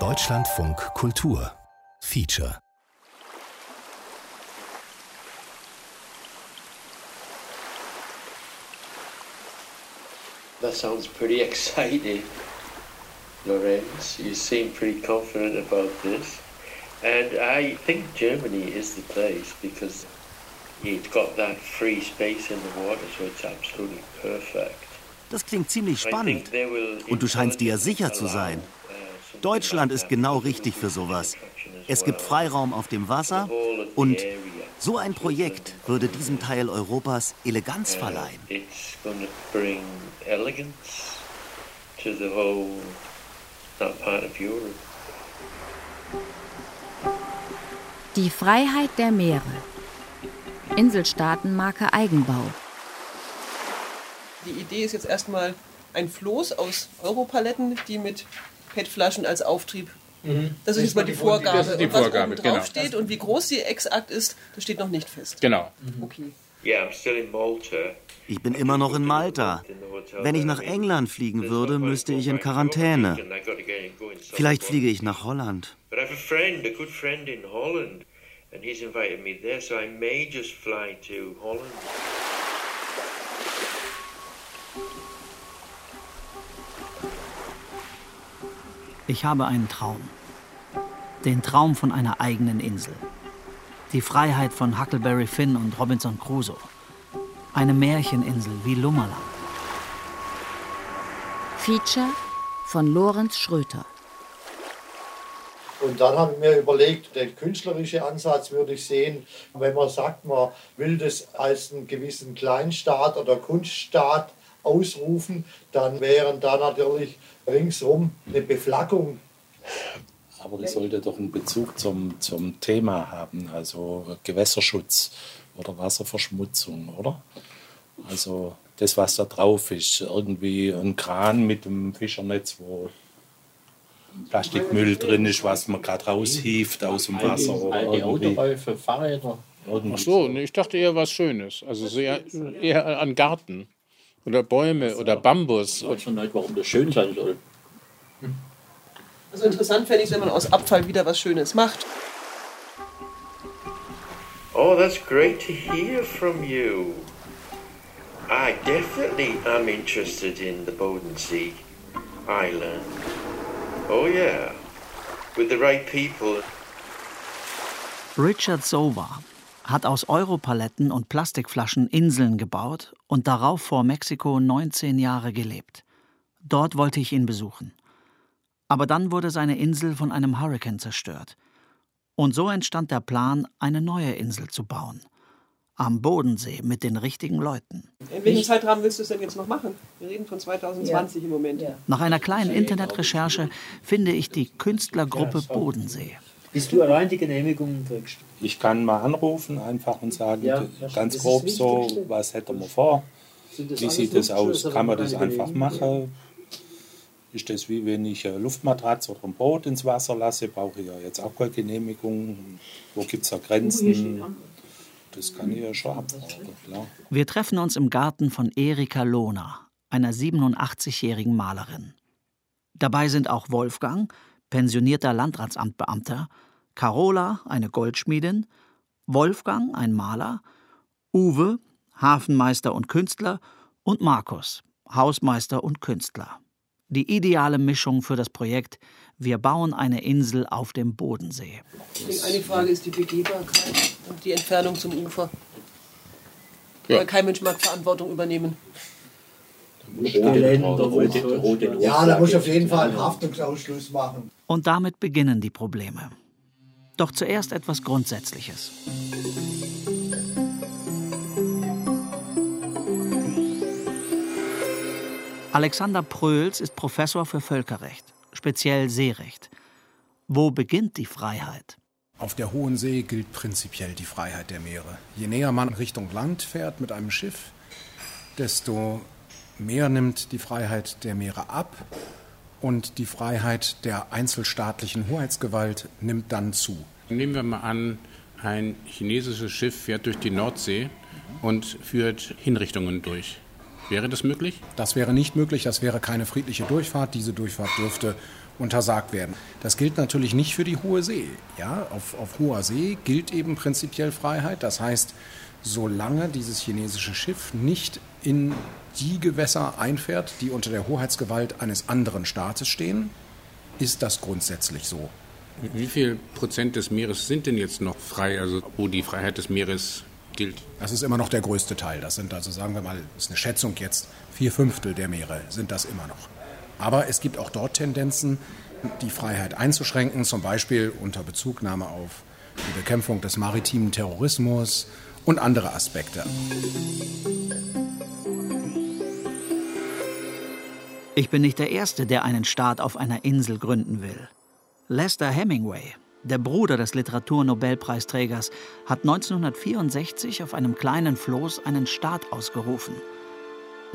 Deutschlandfunk Kultur Feature That sounds pretty exciting, Lorenz. You seem pretty confident about this. And I think Germany is the place because it's got that free space in the water, so it's absolutely perfect. Das klingt ziemlich spannend. Und du scheinst dir sicher zu sein. Deutschland ist genau richtig für sowas. Es gibt Freiraum auf dem Wasser und so ein Projekt würde diesem Teil Europas Eleganz verleihen. Die Freiheit der Meere. Inselstaatenmarke Eigenbau. Die Idee ist jetzt erstmal ein Floß aus Europaletten, die mit PET-Flaschen als Auftrieb. Mhm. Das ist jetzt mal die Vorgabe. Das ist die Vorgabe, und was oben drauf genau. steht und wie groß sie exakt ist, das steht noch nicht fest. Genau. Mhm. Okay. Ich bin immer noch in Malta. Wenn ich nach England fliegen würde, müsste ich in Quarantäne. Vielleicht fliege ich nach Holland. Ich habe einen Traum. Den Traum von einer eigenen Insel. Die Freiheit von Huckleberry Finn und Robinson Crusoe. Eine Märcheninsel wie Lummerland. Feature von Lorenz Schröter. Und dann habe ich mir überlegt, der künstlerische Ansatz würde ich sehen, wenn man sagt, man will das als einen gewissen Kleinstaat oder Kunststaat ausrufen, dann wären da natürlich ringsum eine Beflaggung. Aber das sollte doch einen Bezug zum, zum Thema haben, also Gewässerschutz oder Wasserverschmutzung, oder? Also das, was da drauf ist, irgendwie ein Kran mit dem Fischernetz, wo Plastikmüll drin ist, was man gerade raushieft aus dem Wasser. Oder irgendwie. Fahrräder. Ach so, ich dachte eher was Schönes. Also sehr, eher an Garten. Oder Bäume also, oder Bambus. Ich weiß schon nicht, warum das schön sein soll. Also interessant fände ich wenn man aus Abfall wieder was Schönes macht. Oh, that's great to hear from you. I definitely am interested in the Bodensee Island. Oh yeah, with the right people. Richard Sova hat aus Europaletten und Plastikflaschen Inseln gebaut und darauf vor Mexiko 19 Jahre gelebt. Dort wollte ich ihn besuchen. Aber dann wurde seine Insel von einem Hurrikan zerstört. Und so entstand der Plan, eine neue Insel zu bauen. Am Bodensee mit den richtigen Leuten. In welchem Zeitrahmen willst du es denn jetzt noch machen? Wir reden von 2020 ja. im Moment. Ja. Nach einer kleinen Internetrecherche finde ich die Künstlergruppe Bodensee. Bis du allein die Genehmigung kriegst. Ich kann mal anrufen einfach und sagen, ja, ganz grob so, was hätten wir vor? Wie sieht das aus? Kann man das einfach machen? Ist das wie wenn ich eine Luftmatratze oder ein Boot ins Wasser lasse? Brauche ich ja jetzt auch keine Genehmigung? Wo gibt es da Grenzen? Das kann ich ja schon abwarten, klar. Wir treffen uns im Garten von Erika Lohner, einer 87-jährigen Malerin. Dabei sind auch Wolfgang, pensionierter Landratsamtbeamter, Carola, eine Goldschmiedin, Wolfgang, ein Maler, Uwe, Hafenmeister und Künstler und Markus, Hausmeister und Künstler. Die ideale Mischung für das Projekt Wir bauen eine Insel auf dem Bodensee. Eine Frage ist die Begehbarkeit und die Entfernung zum Ufer. Ja. Weil kein Mensch mag Verantwortung übernehmen. Ja, da muss ich auf jeden Fall einen Haftungsausschluss machen. Und damit beginnen die Probleme. Doch zuerst etwas Grundsätzliches. Alexander Pröls ist Professor für Völkerrecht, speziell Seerecht. Wo beginnt die Freiheit? Auf der Hohen See gilt prinzipiell die Freiheit der Meere. Je näher man Richtung Land fährt mit einem Schiff, desto mehr nimmt die Freiheit der Meere ab und die Freiheit der einzelstaatlichen Hoheitsgewalt nimmt dann zu. Nehmen wir mal an, ein chinesisches Schiff fährt durch die Nordsee und führt Hinrichtungen durch. Wäre das möglich? Das wäre nicht möglich, das wäre keine friedliche Durchfahrt. Diese Durchfahrt dürfte untersagt werden. Das gilt natürlich nicht für die hohe See. Ja, auf, auf hoher See gilt eben prinzipiell Freiheit. Das heißt, solange dieses chinesische Schiff nicht in die Gewässer einfährt, die unter der Hoheitsgewalt eines anderen Staates stehen, ist das grundsätzlich so. Wie viel Prozent des Meeres sind denn jetzt noch frei, also wo die Freiheit des Meeres gilt? Das ist immer noch der größte Teil. Das sind also, sagen wir mal, das ist eine Schätzung jetzt, vier Fünftel der Meere sind das immer noch. Aber es gibt auch dort Tendenzen, die Freiheit einzuschränken, zum Beispiel unter Bezugnahme auf die Bekämpfung des maritimen Terrorismus und andere Aspekte. Ich bin nicht der Erste, der einen Staat auf einer Insel gründen will. Lester Hemingway, der Bruder des Literaturnobelpreisträgers, hat 1964 auf einem kleinen Floß einen Staat ausgerufen.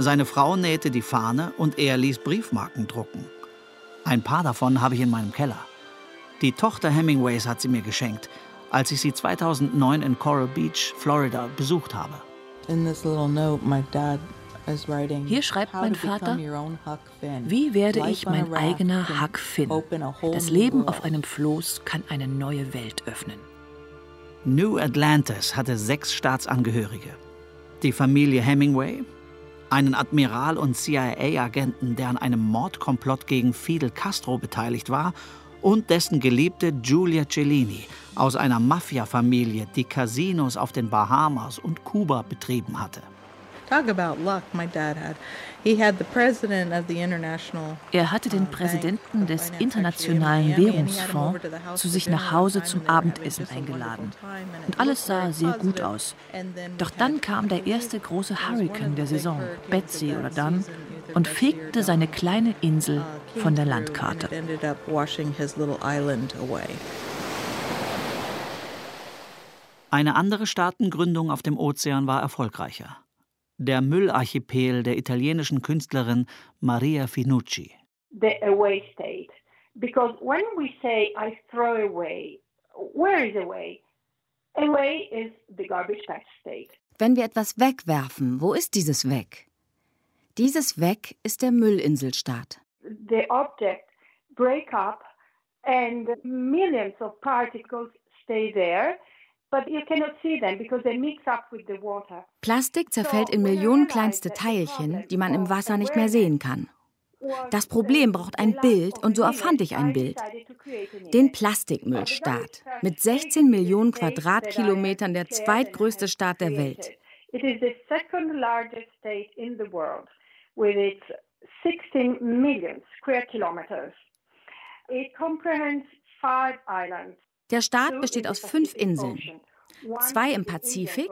Seine Frau nähte die Fahne und er ließ Briefmarken drucken. Ein paar davon habe ich in meinem Keller. Die Tochter Hemingways hat sie mir geschenkt, als ich sie 2009 in Coral Beach, Florida, besucht habe. In this little note, my dad hier schreibt mein Vater, wie werde ich mein eigener Huck Finn? Das Leben auf einem Floß kann eine neue Welt öffnen. New Atlantis hatte sechs Staatsangehörige. Die Familie Hemingway, einen Admiral und CIA-Agenten, der an einem Mordkomplott gegen Fidel Castro beteiligt war, und dessen Geliebte Giulia Cellini aus einer Mafia-Familie, die Casinos auf den Bahamas und Kuba betrieben hatte. Talk about luck my dad had. He had the president of the international er hatte den uh, Präsidenten des Internationalen Währungsfonds zu sich nach Hause zum Abendessen eingeladen. Und alles sah sehr gut aus. Doch dann kam der erste große Hurrikan der Saison, Betsy oder dann, und fegte seine kleine Insel von der Landkarte. Eine andere Staatengründung auf dem Ozean war erfolgreicher der Müllarchipel der italienischen Künstlerin Maria Finucci. The away state. Because when we say I throw away, where is away? Away is the garbage patch state. Wenn wir etwas wegwerfen, wo ist dieses Weg? Dieses Weg ist der Müllinselstaat. The object break up and millions of particles stay there Plastik zerfällt in Millionen kleinste Teilchen, die man im Wasser nicht mehr sehen kann. Das Problem braucht ein Bild und so erfand ich ein Bild. Den Plastikmüllstaat mit 16 Millionen Quadratkilometern der zweitgrößte Staat der Welt. It is the second largest state in the world with its 16 million square kilometers. It comprehends five islands. Der Staat besteht aus fünf Inseln. Zwei im Pazifik,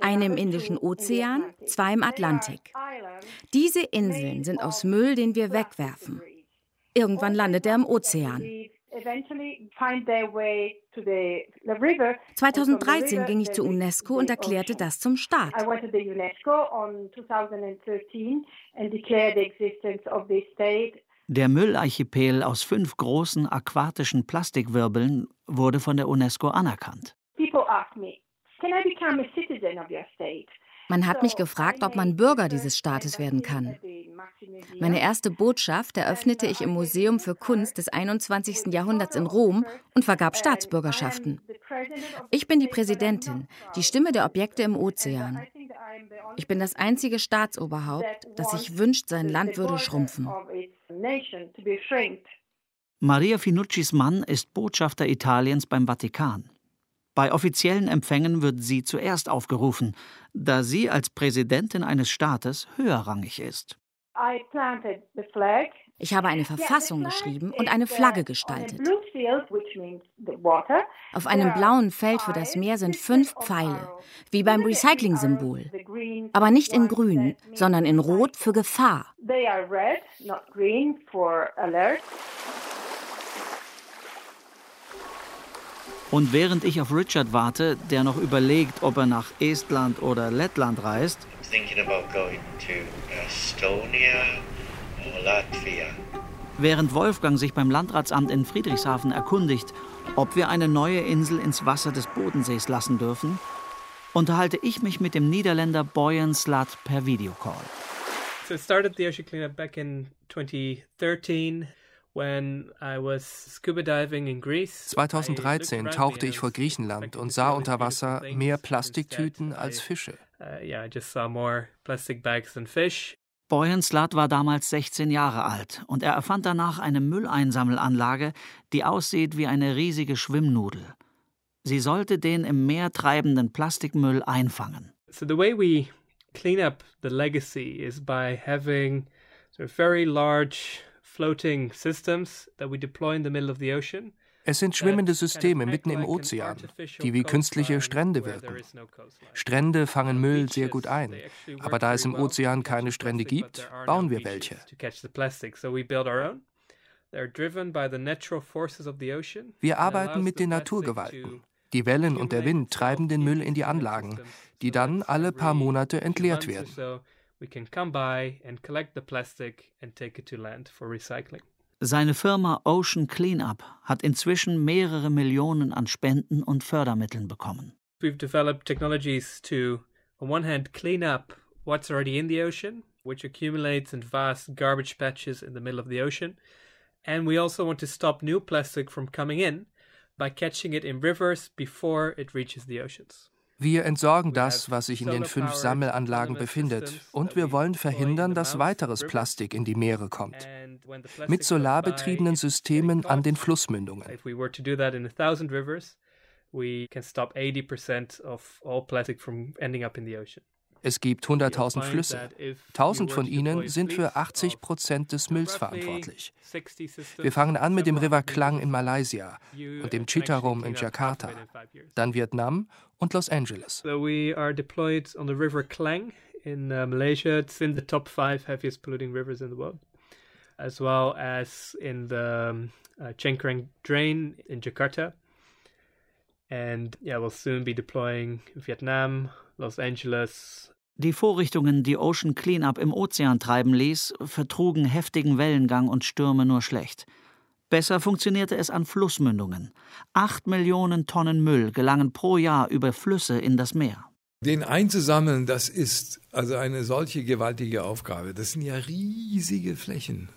eine im Indischen Ozean, zwei im Atlantik. Diese Inseln sind aus Müll, den wir wegwerfen. Irgendwann landet er im Ozean. 2013 ging ich zur UNESCO und erklärte das zum Staat. Der Müllarchipel aus fünf großen aquatischen Plastikwirbeln wurde von der UNESCO anerkannt. Man hat mich gefragt, ob man Bürger dieses Staates werden kann. Meine erste Botschaft eröffnete ich im Museum für Kunst des 21. Jahrhunderts in Rom und vergab Staatsbürgerschaften. Ich bin die Präsidentin, die Stimme der Objekte im Ozean. Ich bin das einzige Staatsoberhaupt, das sich wünscht, sein Land würde schrumpfen. Maria Finuccis Mann ist Botschafter Italiens beim Vatikan. Bei offiziellen Empfängen wird sie zuerst aufgerufen, da sie als Präsidentin eines Staates höherrangig ist. Ich habe eine Verfassung geschrieben und eine Flagge gestaltet. Auf einem blauen Feld für das Meer sind fünf Pfeile, wie beim Recycling-Symbol. Aber nicht in grün, sondern in rot für Gefahr. Und während ich auf Richard warte, der noch überlegt, ob er nach Estland oder Lettland reist, Während Wolfgang sich beim Landratsamt in Friedrichshafen erkundigt, ob wir eine neue Insel ins Wasser des Bodensees lassen dürfen, unterhalte ich mich mit dem Niederländer Boyan Slat per Videocall. So I started the ocean cleanup back in 2013. 2013 tauchte ich vor Griechenland und sah unter Wasser mehr Plastiktüten als Fische. Boyenslat war damals 16 Jahre alt und er erfand danach eine Mülleinsammelanlage, die aussieht wie eine riesige Schwimmnudel. Sie sollte den im Meer treibenden Plastikmüll einfangen. So the way we clean up the legacy is by having sort of very large floating systems that we deploy in the middle of the ocean. Es sind schwimmende Systeme mitten im Ozean, die wie künstliche Strände wirken. Strände fangen Müll sehr gut ein, aber da es im Ozean keine Strände gibt, bauen wir welche. Wir arbeiten mit den Naturgewalten. Die Wellen und der Wind treiben den Müll in die Anlagen, die dann alle paar Monate entleert werden. Seine Firma Ocean Cleanup hat inzwischen mehrere Millionen an Spenden und Fördermitteln bekommen. We've developed technologies to, on one hand, clean up what's already in the ocean, which accumulates in vast garbage patches in the middle of the ocean. And we also want to stop new plastic from coming in by catching it in rivers before it reaches the oceans. Wir entsorgen das, was sich in den fünf Sammelanlagen befindet, und wir wollen verhindern, dass weiteres Plastik in die Meere kommt. Mit solarbetriebenen Systemen an den Flussmündungen. we can stop 80% of all plastic from ending up in the ocean. Es gibt 100.000 Flüsse. 1000 von ihnen sind für 80 Prozent des Mülls verantwortlich. Wir fangen an mit dem River Klang in Malaysia und dem Chitarum in Jakarta, dann Vietnam und Los Angeles. So we are deployed on the River Klang in uh, Malaysia. It's in the top five heaviest polluting rivers in the world, as well as in the um, uh, Cengkareng Drain in Jakarta. And yeah, we'll soon be deploying Vietnam, Los Angeles, die Vorrichtungen, die Ocean Cleanup im Ozean treiben ließ, vertrugen heftigen Wellengang und Stürme nur schlecht. Besser funktionierte es an Flussmündungen. Acht Millionen Tonnen Müll gelangen pro Jahr über Flüsse in das Meer. Den einzusammeln, das ist also eine solche gewaltige Aufgabe. Das sind ja riesige Flächen.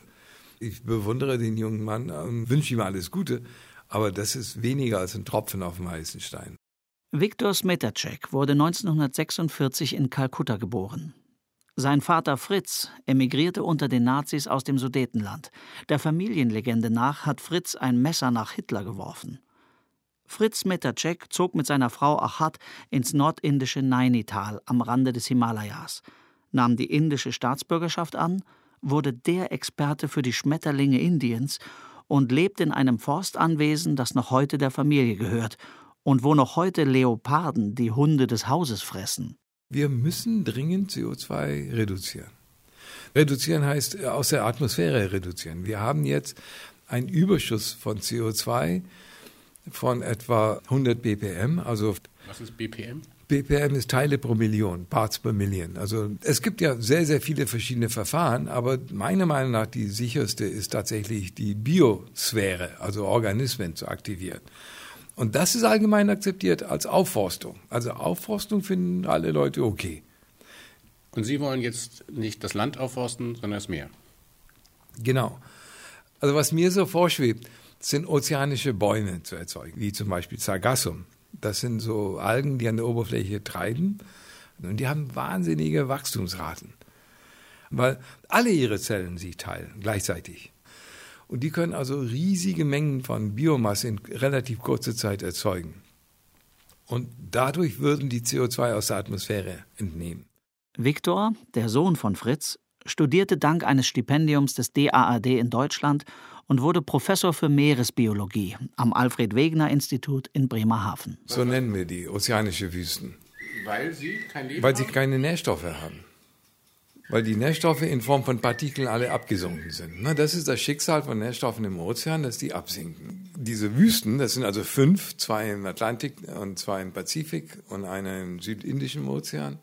Ich bewundere den jungen Mann und wünsche ihm alles Gute, aber das ist weniger als ein Tropfen auf dem heißen Stein. Viktor Smetacek wurde 1946 in Kalkutta geboren. Sein Vater Fritz emigrierte unter den Nazis aus dem Sudetenland. Der Familienlegende nach hat Fritz ein Messer nach Hitler geworfen. Fritz Metacek zog mit seiner Frau Achat ins nordindische Nainital am Rande des Himalayas, nahm die indische Staatsbürgerschaft an, wurde der Experte für die Schmetterlinge Indiens und lebt in einem Forstanwesen, das noch heute der Familie gehört und wo noch heute Leoparden die Hunde des Hauses fressen. Wir müssen dringend CO2 reduzieren. Reduzieren heißt äh, aus der Atmosphäre reduzieren. Wir haben jetzt einen Überschuss von CO2 von etwa 100 BPM. Also Was ist BPM? BPM ist Teile pro Million, Parts per Million. Also es gibt ja sehr, sehr viele verschiedene Verfahren, aber meiner Meinung nach die sicherste ist tatsächlich die Biosphäre, also Organismen zu aktivieren. Und das ist allgemein akzeptiert als Aufforstung. Also Aufforstung finden alle Leute okay. Und Sie wollen jetzt nicht das Land aufforsten, sondern das Meer. Genau. Also was mir so vorschwebt, sind ozeanische Bäume zu erzeugen, wie zum Beispiel Sargassum. Das sind so Algen, die an der Oberfläche treiben und die haben wahnsinnige Wachstumsraten, weil alle ihre Zellen sich teilen gleichzeitig. Und die können also riesige Mengen von Biomasse in relativ kurzer Zeit erzeugen. Und dadurch würden die CO2 aus der Atmosphäre entnehmen. Viktor, der Sohn von Fritz, studierte dank eines Stipendiums des DAAD in Deutschland und wurde Professor für Meeresbiologie am Alfred Wegener Institut in Bremerhaven. So nennen wir die ozeanische Wüsten. Weil sie, kein Weil sie keine Nährstoffe haben weil die Nährstoffe in Form von Partikeln alle abgesunken sind. Das ist das Schicksal von Nährstoffen im Ozean, dass die absinken. Diese Wüsten, das sind also fünf, zwei im Atlantik und zwei im Pazifik und eine im südindischen Ozean,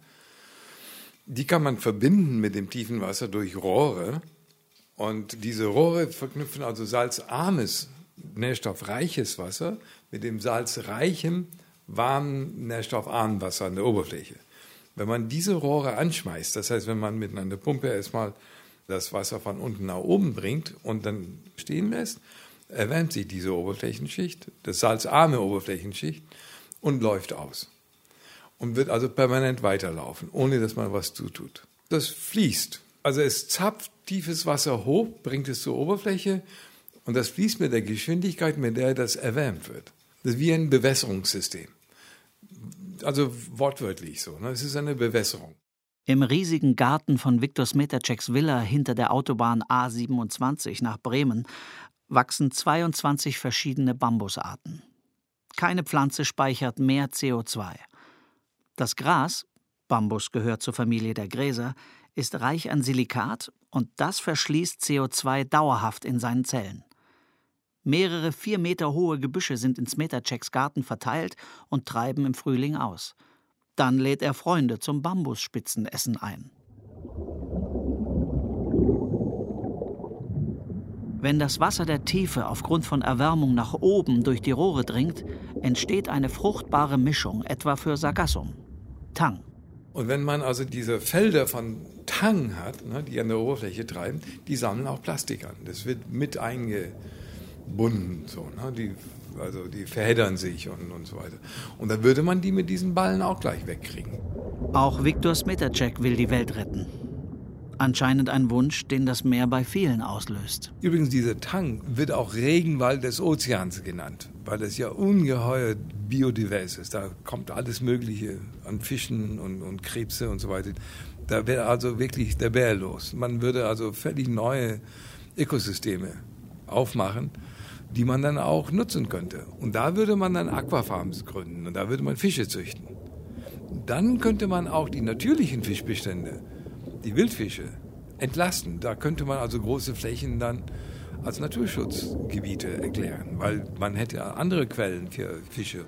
die kann man verbinden mit dem tiefen Wasser durch Rohre. Und diese Rohre verknüpfen also salzarmes, nährstoffreiches Wasser mit dem salzreichen, warmen, nährstoffarmen Wasser an der Oberfläche. Wenn man diese Rohre anschmeißt, das heißt, wenn man mit einer Pumpe erstmal das Wasser von unten nach oben bringt und dann stehen lässt, erwärmt sich diese Oberflächenschicht, das salzarme Oberflächenschicht und läuft aus. Und wird also permanent weiterlaufen, ohne dass man was zutut. Das fließt. Also es zapft tiefes Wasser hoch, bringt es zur Oberfläche und das fließt mit der Geschwindigkeit, mit der das erwärmt wird. Das ist wie ein Bewässerungssystem. Also wortwörtlich so. Ne? Es ist eine Bewässerung. Im riesigen Garten von Viktor Smetaceks Villa hinter der Autobahn A27 nach Bremen wachsen 22 verschiedene Bambusarten. Keine Pflanze speichert mehr CO2. Das Gras, Bambus gehört zur Familie der Gräser, ist reich an Silikat und das verschließt CO2 dauerhaft in seinen Zellen. Mehrere vier Meter hohe Gebüsche sind in Smetaceks Garten verteilt und treiben im Frühling aus. Dann lädt er Freunde zum Bambusspitzenessen ein. Wenn das Wasser der Tiefe aufgrund von Erwärmung nach oben durch die Rohre dringt, entsteht eine fruchtbare Mischung, etwa für Sargassum, Tang. Und wenn man also diese Felder von Tang hat, ne, die an der Oberfläche treiben, die sammeln auch Plastik an. Das wird mit eingebunden, so, ne, die, also die verheddern sich und, und so weiter. Und dann würde man die mit diesen Ballen auch gleich wegkriegen. Auch Viktor Smetacek will die Welt retten. Anscheinend ein Wunsch, den das Meer bei vielen auslöst. Übrigens, dieser Tang wird auch Regenwald des Ozeans genannt, weil es ja ungeheuer biodivers ist. Da kommt alles Mögliche an Fischen und, und Krebse und so weiter. Da wäre also wirklich der Bär los. Man würde also völlig neue Ökosysteme aufmachen, die man dann auch nutzen könnte. Und da würde man dann Aquafarms gründen und da würde man Fische züchten. Dann könnte man auch die natürlichen Fischbestände die Wildfische entlasten. Da könnte man also große Flächen dann als Naturschutzgebiete erklären, weil man hätte andere Quellen für Fische.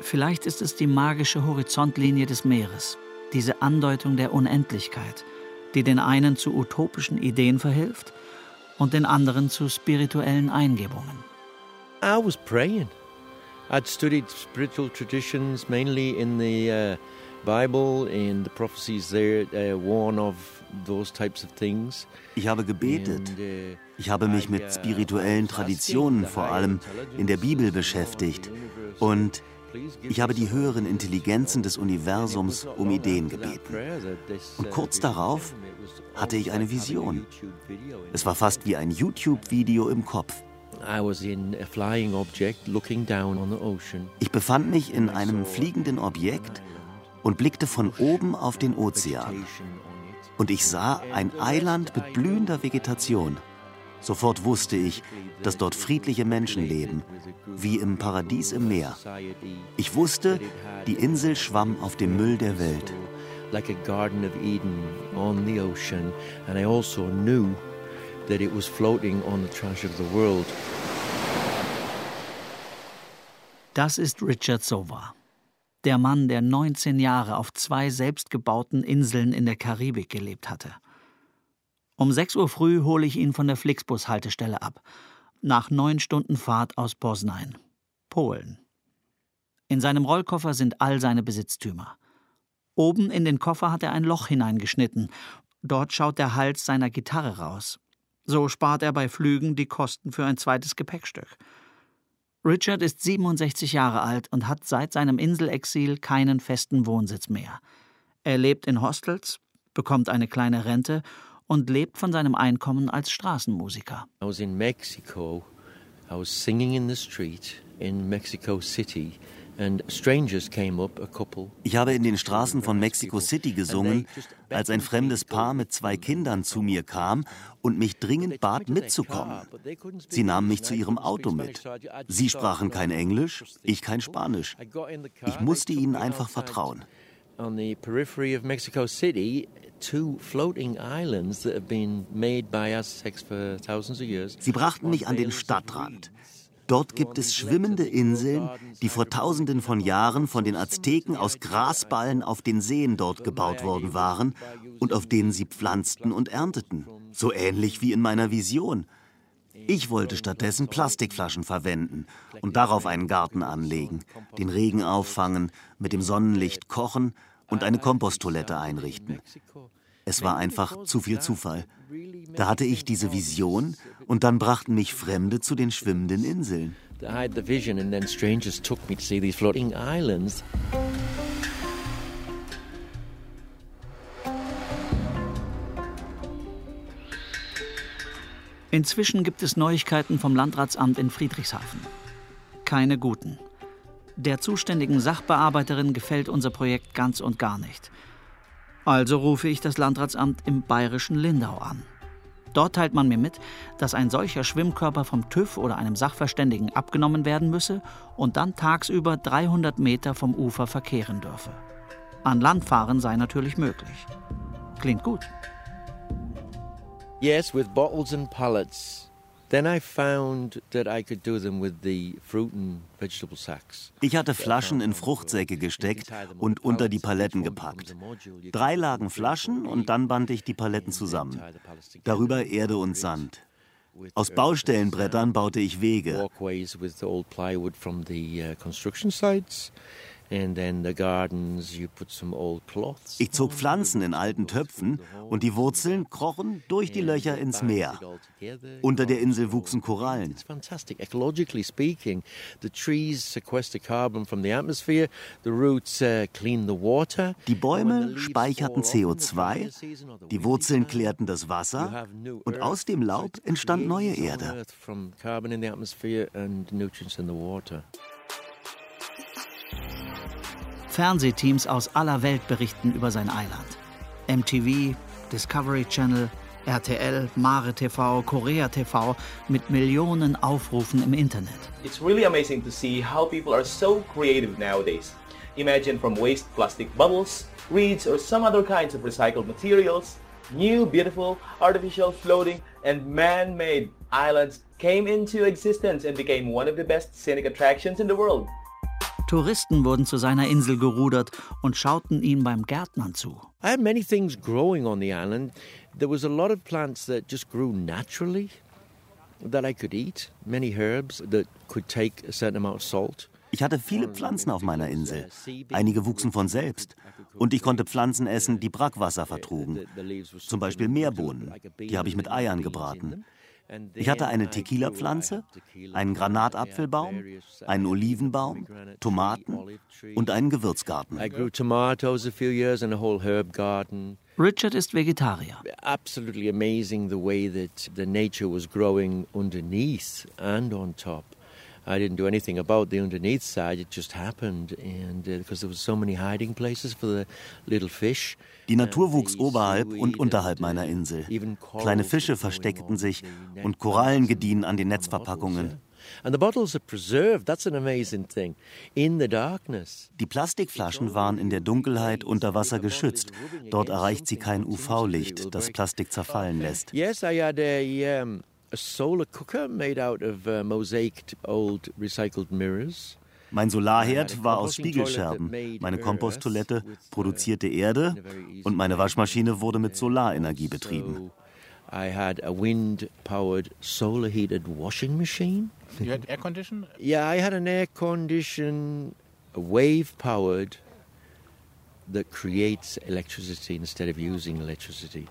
Vielleicht ist es die magische Horizontlinie des Meeres, diese Andeutung der Unendlichkeit, die den einen zu utopischen Ideen verhilft und den anderen zu spirituellen Eingebungen. I was praying. I'd studied spiritual traditions mainly in the uh, Bible and the prophecies there uh, warn of those types of things. Ich habe gebetet. Uh, ich habe mich mit uh, spirituellen Traditionen vor allem in der Bibel beschäftigt und ich habe die höheren Intelligenzen des Universums um Ideen gebeten. Und kurz darauf hatte ich eine Vision. Es war fast wie ein YouTube-Video im Kopf. Ich befand mich in einem fliegenden Objekt und blickte von oben auf den Ozean. Und ich sah ein Eiland mit blühender Vegetation. Sofort wusste ich, dass dort friedliche Menschen leben, wie im Paradies im Meer. Ich wusste, die Insel schwamm auf dem Müll der Welt. Like a garden of Eden on the ocean, and I also knew that it was floating on the trash of the world. Das ist Richard Sova der Mann, der 19 Jahre auf zwei selbstgebauten Inseln in der Karibik gelebt hatte. Um 6 Uhr früh hole ich ihn von der Flixbus-Haltestelle ab, nach neun Stunden Fahrt aus Poznań, Polen. In seinem Rollkoffer sind all seine Besitztümer. Oben in den Koffer hat er ein Loch hineingeschnitten. Dort schaut der Hals seiner Gitarre raus. So spart er bei Flügen die Kosten für ein zweites Gepäckstück. Richard ist 67 Jahre alt und hat seit seinem Inselexil keinen festen Wohnsitz mehr. Er lebt in Hostels, bekommt eine kleine Rente und lebt von seinem Einkommen als Straßenmusiker. I was in Mexico. I was singing in the street in Mexico City ich habe in den Straßen von Mexico City gesungen, als ein fremdes Paar mit zwei Kindern zu mir kam und mich dringend bat, mitzukommen. Sie nahmen mich zu ihrem Auto mit. Sie sprachen kein Englisch, ich kein Quanisch. Ich musste ihnen einfach vertrauen. Sie brachten mich an den Stadtrand. Dort gibt es schwimmende Inseln, die vor tausenden von Jahren von den Azteken aus Grasballen auf den Seen dort gebaut worden waren und auf denen sie pflanzten und ernteten. So ähnlich wie in meiner Vision. Ich wollte stattdessen Plastikflaschen verwenden und darauf einen Garten anlegen, den Regen auffangen, mit dem Sonnenlicht kochen und eine Komposttoilette einrichten. Es war einfach zu viel Zufall. Da hatte ich diese Vision und dann brachten mich Fremde zu den schwimmenden Inseln. Inzwischen gibt es Neuigkeiten vom Landratsamt in Friedrichshafen. Keine guten. Der zuständigen Sachbearbeiterin gefällt unser Projekt ganz und gar nicht. Also rufe ich das Landratsamt im bayerischen Lindau an. Dort teilt man mir mit, dass ein solcher Schwimmkörper vom TÜV oder einem Sachverständigen abgenommen werden müsse und dann tagsüber 300 Meter vom Ufer verkehren dürfe. An Land fahren sei natürlich möglich. Klingt gut. Yes, with bottles and pallets. Ich hatte Flaschen in Fruchtsäcke gesteckt und unter die Paletten gepackt. Drei lagen Flaschen und dann band ich die Paletten zusammen. Darüber Erde und Sand. Aus Baustellenbrettern baute ich Wege. Ich zog Pflanzen in alten Töpfen und die Wurzeln krochen durch die Löcher ins Meer. Unter der Insel wuchsen Korallen. Die Bäume speicherten CO2, die Wurzeln klärten das Wasser und aus dem Laub entstand neue Erde. Fernsehteams aus aller Welt berichten über sein Eiland. MTV, Discovery Channel, RTL, Mare TV, Korea TV mit Millionen Aufrufen im Internet. It's really amazing to see how people are so creative nowadays. Imagine from waste plastic bubbles, reeds or some other kinds of recycled materials, new beautiful artificial floating and man-made islands came into existence and became one of the best scenic attractions in the world. Touristen wurden zu seiner Insel gerudert und schauten ihm beim Gärtnern zu. I had many things growing on the island. There was a lot of plants that just grew naturally that I could eat, many herbs that could take a certain amount of salt. Ich hatte viele Pflanzen auf meiner Insel. Einige wuchsen von selbst. Und ich konnte Pflanzen essen, die Brackwasser vertrugen. Zum Beispiel Meerbohnen. Die habe ich mit Eiern gebraten. Ich hatte eine Tequila-Pflanze, einen Granatapfelbaum, einen Olivenbaum, Tomaten und einen Gewürzgarten. Richard ist Vegetarier. Absolutely amazing the way that the nature was growing underneath and on top. I didn't do anything about the underneath side. It just happened, and uh, because there was so many hiding places for the little fish. Die Natur wuchs oberhalb und unterhalb meiner Insel. Kleine Fische versteckten sich und Korallen gediehen an den Netzverpackungen. Die Plastikflaschen waren in der Dunkelheit unter Wasser geschützt. Dort erreicht sie kein UV-Licht, das Plastik zerfallen lässt. Yes, I had a, um, a solar cooker made out of uh, mosaiced old recycled mirrors. Mein Solarherd war aus Spiegelscherben, meine Komposttoilette produzierte Erde und meine Waschmaschine wurde mit Solarenergie betrieben. I had a wind-powered, solar-heated washing machine. You had air condition? Yeah, I had an air condition, wave-powered, that creates electricity instead of using electricity.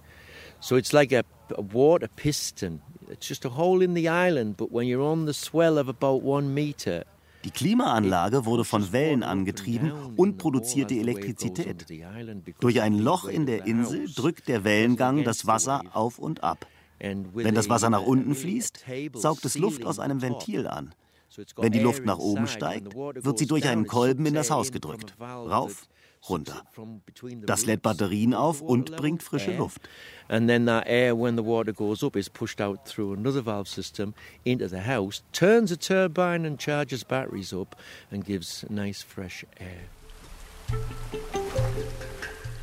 So it's like a, a water piston. It's just a hole in the island, but when you're on the swell of about one meter, Die Klimaanlage wurde von Wellen angetrieben und produzierte Elektrizität. Durch ein Loch in der Insel drückt der Wellengang das Wasser auf und ab. Wenn das Wasser nach unten fließt, saugt es Luft aus einem Ventil an. Wenn die Luft nach oben steigt, wird sie durch einen Kolben in das Haus gedrückt. Rauf, runter. Das lädt Batterien auf und bringt frische Luft. And then that air, when the water goes up, is pushed out through another valve system into the house, turns a turbine and charges batteries up and gives nice fresh air.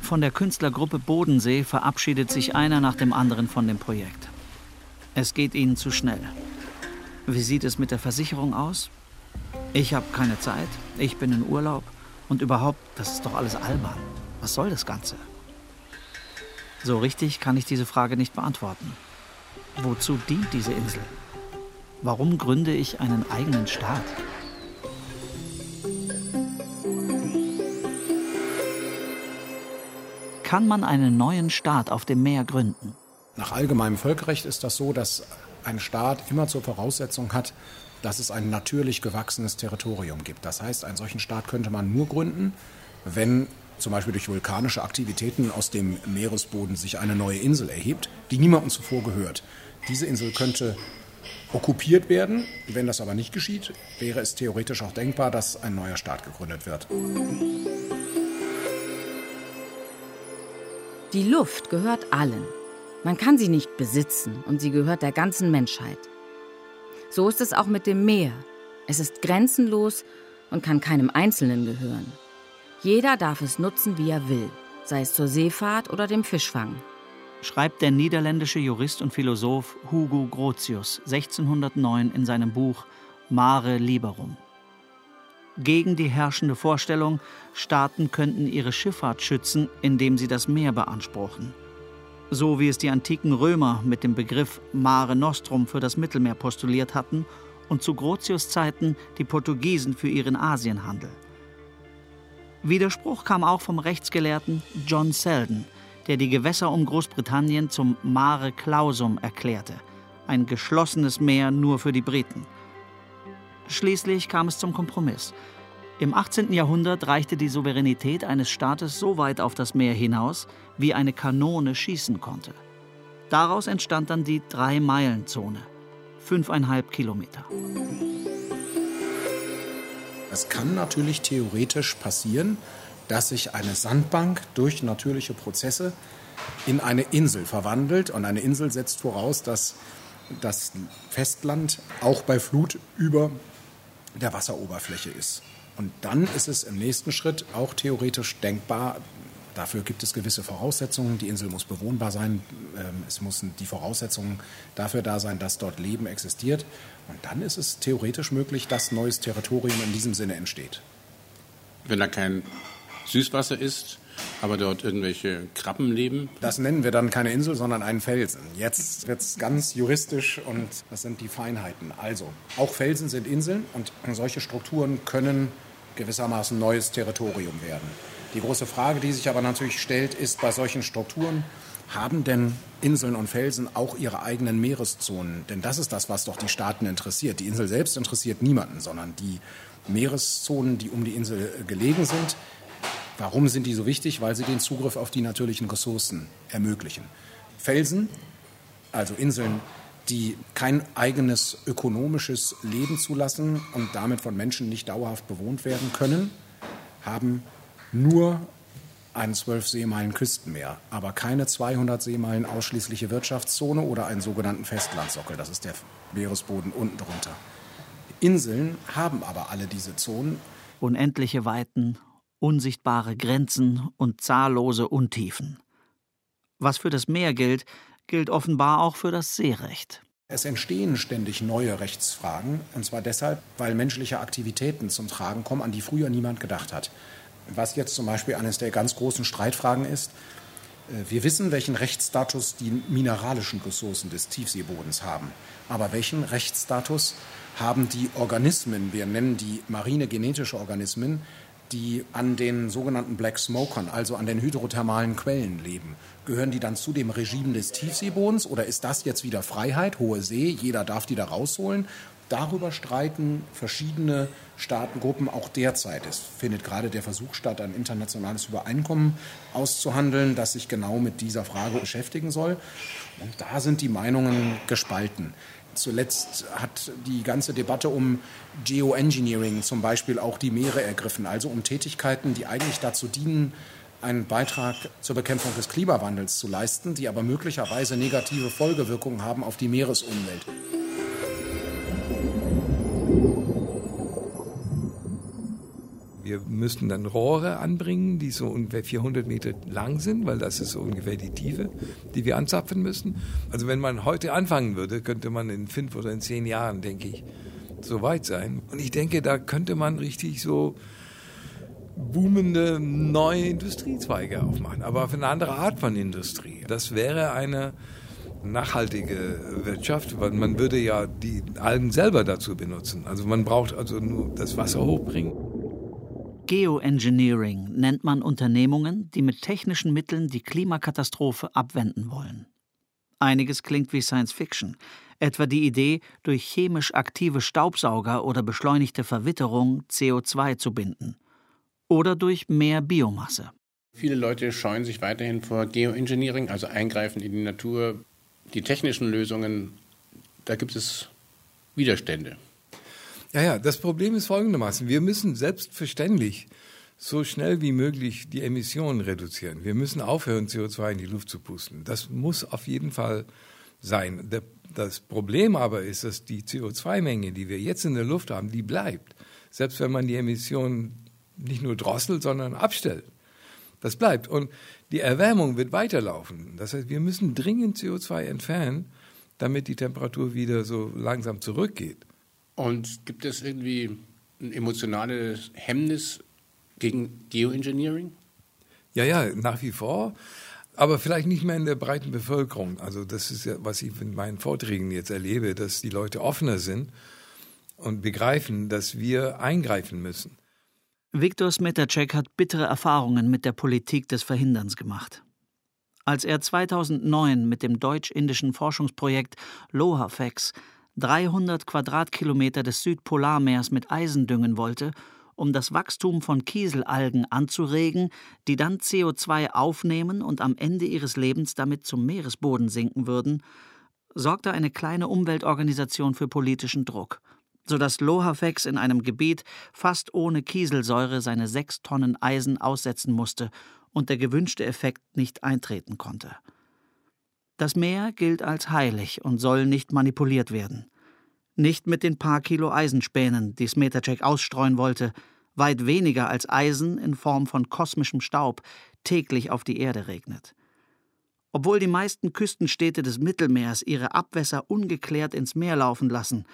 Von der Künstlergruppe Bodensee verabschiedet sich einer nach dem anderen von dem Projekt. Es geht ihnen zu schnell. Wie sieht es mit der Versicherung aus? Ich habe keine Zeit, ich bin in Urlaub. Und überhaupt, das ist doch alles albern. Was soll das Ganze? So richtig kann ich diese Frage nicht beantworten. Wozu dient diese Insel? Warum gründe ich einen eigenen Staat? Kann man einen neuen Staat auf dem Meer gründen? Nach allgemeinem Völkerrecht ist das so, dass ein Staat immer zur Voraussetzung hat, dass es ein natürlich gewachsenes Territorium gibt. Das heißt, einen solchen Staat könnte man nur gründen, wenn zum Beispiel durch vulkanische Aktivitäten aus dem Meeresboden sich eine neue Insel erhebt, die niemandem zuvor gehört. Diese Insel könnte okkupiert werden. Wenn das aber nicht geschieht, wäre es theoretisch auch denkbar, dass ein neuer Staat gegründet wird. Die Luft gehört allen. Man kann sie nicht besitzen und sie gehört der ganzen Menschheit. So ist es auch mit dem Meer. Es ist grenzenlos und kann keinem Einzelnen gehören. Jeder darf es nutzen, wie er will, sei es zur Seefahrt oder dem Fischfang. Schreibt der niederländische Jurist und Philosoph Hugo Grotius 1609 in seinem Buch Mare Liberum. Gegen die herrschende Vorstellung, Staaten könnten ihre Schifffahrt schützen, indem sie das Meer beanspruchen so wie es die antiken Römer mit dem Begriff Mare Nostrum für das Mittelmeer postuliert hatten und zu Grotius Zeiten die Portugiesen für ihren Asienhandel. Widerspruch kam auch vom Rechtsgelehrten John Selden, der die Gewässer um Großbritannien zum Mare Clausum erklärte, ein geschlossenes Meer nur für die Briten. Schließlich kam es zum Kompromiss. Im 18. Jahrhundert reichte die Souveränität eines Staates so weit auf das Meer hinaus, wie eine Kanone schießen konnte. Daraus entstand dann die Drei-Meilen-Zone, fünfeinhalb Kilometer. Es kann natürlich theoretisch passieren, dass sich eine Sandbank durch natürliche Prozesse in eine Insel verwandelt. Und eine Insel setzt voraus, dass das Festland auch bei Flut über der Wasseroberfläche ist. Und dann ist es im nächsten Schritt auch theoretisch denkbar, Dafür gibt es gewisse Voraussetzungen. Die Insel muss bewohnbar sein. Ähm, es müssen die Voraussetzungen dafür da sein, dass dort Leben existiert. Und dann ist es theoretisch möglich, dass neues Territorium in diesem Sinne entsteht. Wenn da kein Süßwasser ist, aber dort irgendwelche Krabben leben? Das nennen wir dann keine Insel, sondern einen Felsen. Jetzt wird es ganz juristisch und das sind die Feinheiten. Also, auch Felsen sind Inseln und solche Strukturen können gewissermaßen neues Territorium werden. Die große Frage, die sich aber natürlich stellt, ist bei solchen Strukturen, haben denn Inseln und Felsen auch ihre eigenen Meereszonen? Denn das ist das, was doch die Staaten interessiert. Die Insel selbst interessiert niemanden, sondern die Meereszonen, die um die Insel gelegen sind. Warum sind die so wichtig? Weil sie den Zugriff auf die natürlichen Ressourcen ermöglichen. Felsen, also Inseln, die kein eigenes ökonomisches Leben zulassen und damit von Menschen nicht dauerhaft bewohnt werden können, haben nur ein 12 Seemeilen Küstenmeer, aber keine 200 Seemeilen ausschließliche Wirtschaftszone oder einen sogenannten Festlandsockel. Das ist der Meeresboden unten drunter. Inseln haben aber alle diese Zonen. Unendliche Weiten, unsichtbare Grenzen und zahllose Untiefen. Was für das Meer gilt, gilt offenbar auch für das Seerecht. Es entstehen ständig neue Rechtsfragen, und zwar deshalb, weil menschliche Aktivitäten zum Tragen kommen, an die früher niemand gedacht hat. Was jetzt zum Beispiel eines der ganz großen Streitfragen ist, äh, wir wissen, welchen Rechtsstatus die mineralischen Ressourcen des Tiefseebodens haben. Aber welchen Rechtsstatus haben die Organismen, wir nennen die marine genetische Organismen, die an den sogenannten Black Smokern, also an den hydrothermalen Quellen leben? Gehören die dann zu dem Regime des Tiefseebodens oder ist das jetzt wieder Freiheit, hohe See, jeder darf die da rausholen? Darüber streiten verschiedene Staatengruppen auch derzeit. Es findet gerade der Versuch statt, ein internationales Übereinkommen auszuhandeln, das sich genau mit dieser Frage beschäftigen soll. Und da sind die Meinungen gespalten. Zuletzt hat die ganze Debatte um Geoengineering zum Beispiel auch die Meere ergriffen, also um Tätigkeiten, die eigentlich dazu dienen, einen Beitrag zur Bekämpfung des Klimawandels zu leisten, die aber möglicherweise negative Folgewirkungen haben auf die Meeresumwelt. Wir müssten dann Rohre anbringen, die so ungefähr 400 Meter lang sind, weil das ist so ungefähr die Tiefe, die wir anzapfen müssen. Also wenn man heute anfangen würde, könnte man in fünf oder in zehn Jahren, denke ich, so weit sein. Und ich denke, da könnte man richtig so boomende neue Industriezweige aufmachen, aber für eine andere Art von Industrie. Das wäre eine nachhaltige Wirtschaft, weil man würde ja die Algen selber dazu benutzen. Also man braucht also nur das Wasser hochbringen. Geoengineering nennt man Unternehmungen, die mit technischen Mitteln die Klimakatastrophe abwenden wollen. Einiges klingt wie Science Fiction, etwa die Idee, durch chemisch aktive Staubsauger oder beschleunigte Verwitterung CO2 zu binden. Oder durch mehr Biomasse. Viele Leute scheuen sich weiterhin vor Geoengineering, also Eingreifen in die Natur. Die technischen Lösungen, da gibt es Widerstände. Ja, ja, das Problem ist folgendermaßen. Wir müssen selbstverständlich so schnell wie möglich die Emissionen reduzieren. Wir müssen aufhören, CO2 in die Luft zu pusten. Das muss auf jeden Fall sein. Das Problem aber ist, dass die CO2-Menge, die wir jetzt in der Luft haben, die bleibt. Selbst wenn man die Emissionen nicht nur drosselt, sondern abstellt. Das bleibt. Und die Erwärmung wird weiterlaufen. Das heißt, wir müssen dringend CO2 entfernen, damit die Temperatur wieder so langsam zurückgeht. Und gibt es irgendwie ein emotionales Hemmnis gegen Geoengineering? Ja, ja, nach wie vor. Aber vielleicht nicht mehr in der breiten Bevölkerung. Also das ist ja, was ich in meinen Vorträgen jetzt erlebe, dass die Leute offener sind und begreifen, dass wir eingreifen müssen. Viktor Smetacek hat bittere Erfahrungen mit der Politik des Verhinderns gemacht. Als er 2009 mit dem deutsch-indischen Forschungsprojekt LOHAFEX 300 Quadratkilometer des Südpolarmeers mit Eisen düngen wollte, um das Wachstum von Kieselalgen anzuregen, die dann CO2 aufnehmen und am Ende ihres Lebens damit zum Meeresboden sinken würden, sorgte eine kleine Umweltorganisation für politischen Druck, sodass Lohafex in einem Gebiet fast ohne Kieselsäure seine sechs Tonnen Eisen aussetzen musste und der gewünschte Effekt nicht eintreten konnte. Das Meer gilt als heilig und soll nicht manipuliert werden. Nicht mit den paar Kilo Eisenspänen, die Smetacek ausstreuen wollte, weit weniger als Eisen in Form von kosmischem Staub täglich auf die Erde regnet. Obwohl die meisten Küstenstädte des Mittelmeers ihre Abwässer ungeklärt ins Meer laufen lassen,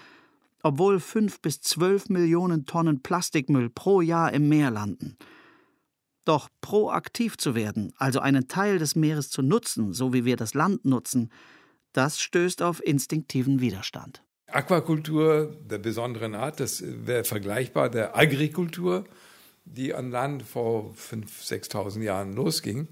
obwohl fünf bis zwölf Millionen Tonnen Plastikmüll pro Jahr im Meer landen, doch proaktiv zu werden, also einen Teil des Meeres zu nutzen, so wie wir das Land nutzen, das stößt auf instinktiven Widerstand. Aquakultur der besonderen Art, das wäre vergleichbar der Agrikultur, die an Land vor 5.000, 6.000 Jahren losging,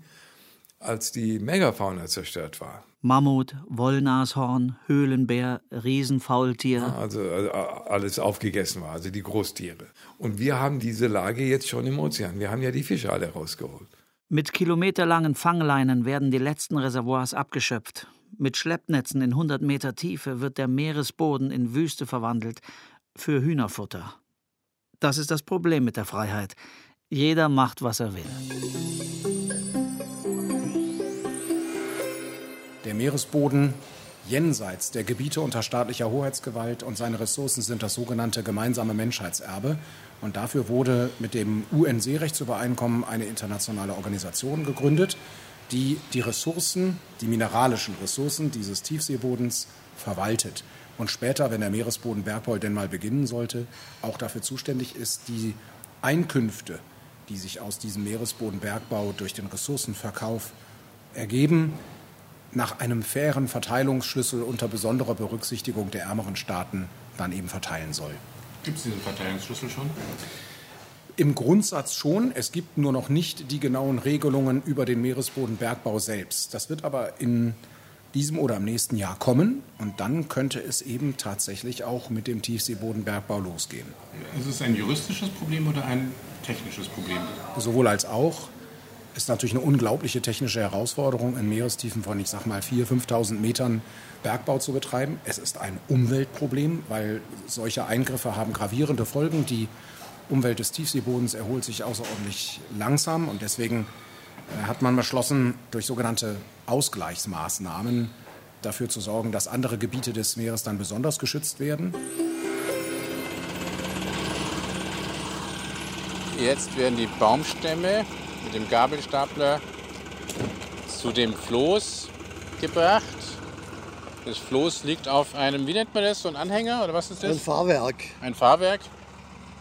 als die Megafauna zerstört war. Mammut, Wollnashorn, Höhlenbär, Riesenfaultier. Also, also, alles aufgegessen war, also die Großtiere. Und wir haben diese Lage jetzt schon im Ozean. Wir haben ja die Fische alle rausgeholt. Mit kilometerlangen Fangleinen werden die letzten Reservoirs abgeschöpft. Mit Schleppnetzen in 100 Meter Tiefe wird der Meeresboden in Wüste verwandelt für Hühnerfutter. Das ist das Problem mit der Freiheit. Jeder macht, was er will. Der Meeresboden jenseits der Gebiete unter staatlicher Hoheitsgewalt und seine Ressourcen sind das sogenannte gemeinsame Menschheitserbe. Und dafür wurde mit dem UN-Seerechtsübereinkommen eine internationale Organisation gegründet, die die Ressourcen, die mineralischen Ressourcen dieses Tiefseebodens verwaltet und später, wenn der Meeresbodenbergbau denn mal beginnen sollte, auch dafür zuständig ist, die Einkünfte, die sich aus diesem Meeresbodenbergbau durch den Ressourcenverkauf ergeben, nach einem fairen Verteilungsschlüssel unter besonderer Berücksichtigung der ärmeren Staaten dann eben verteilen soll. Gibt es diesen Verteilungsschlüssel schon? Im Grundsatz schon. Es gibt nur noch nicht die genauen Regelungen über den Meeresbodenbergbau selbst. Das wird aber in diesem oder im nächsten Jahr kommen und dann könnte es eben tatsächlich auch mit dem Tiefseebodenbergbau losgehen. Ist es ein juristisches Problem oder ein technisches Problem? Sowohl als auch ist natürlich eine unglaubliche technische Herausforderung, in Meerestiefen von, ich sag mal, 4.000, 5.000 Metern Bergbau zu betreiben. Es ist ein Umweltproblem, weil solche Eingriffe haben gravierende Folgen. Die Umwelt des Tiefseebodens erholt sich außerordentlich langsam und deswegen äh, hat man beschlossen, durch sogenannte Ausgleichsmaßnahmen dafür zu sorgen, dass andere Gebiete des Meeres dann besonders geschützt werden. Jetzt werden die Baumstämme mit dem Gabelstapler zu dem Floß gebracht. Das Floß liegt auf einem, wie nennt man das, so ein Anhänger oder was ist das? Ein Fahrwerk. Ein Fahrwerk?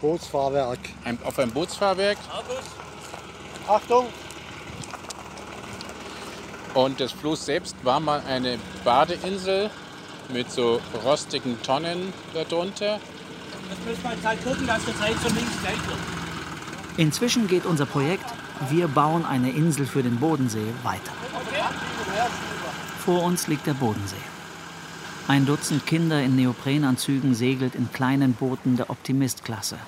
Bootsfahrwerk. Ein, auf ein Bootsfahrwerk. Achtung! Und das Floß selbst war mal eine Badeinsel mit so rostigen Tonnen darunter. Jetzt müssen wir jetzt halt gucken, dass das rechts und links gleich wird. Inzwischen geht unser Projekt Wir bauen eine Insel für den Bodensee weiter. Vor uns liegt der Bodensee. Ein Dutzend Kinder in Neoprenanzügen segelt in kleinen Booten der Optimist-Klasse.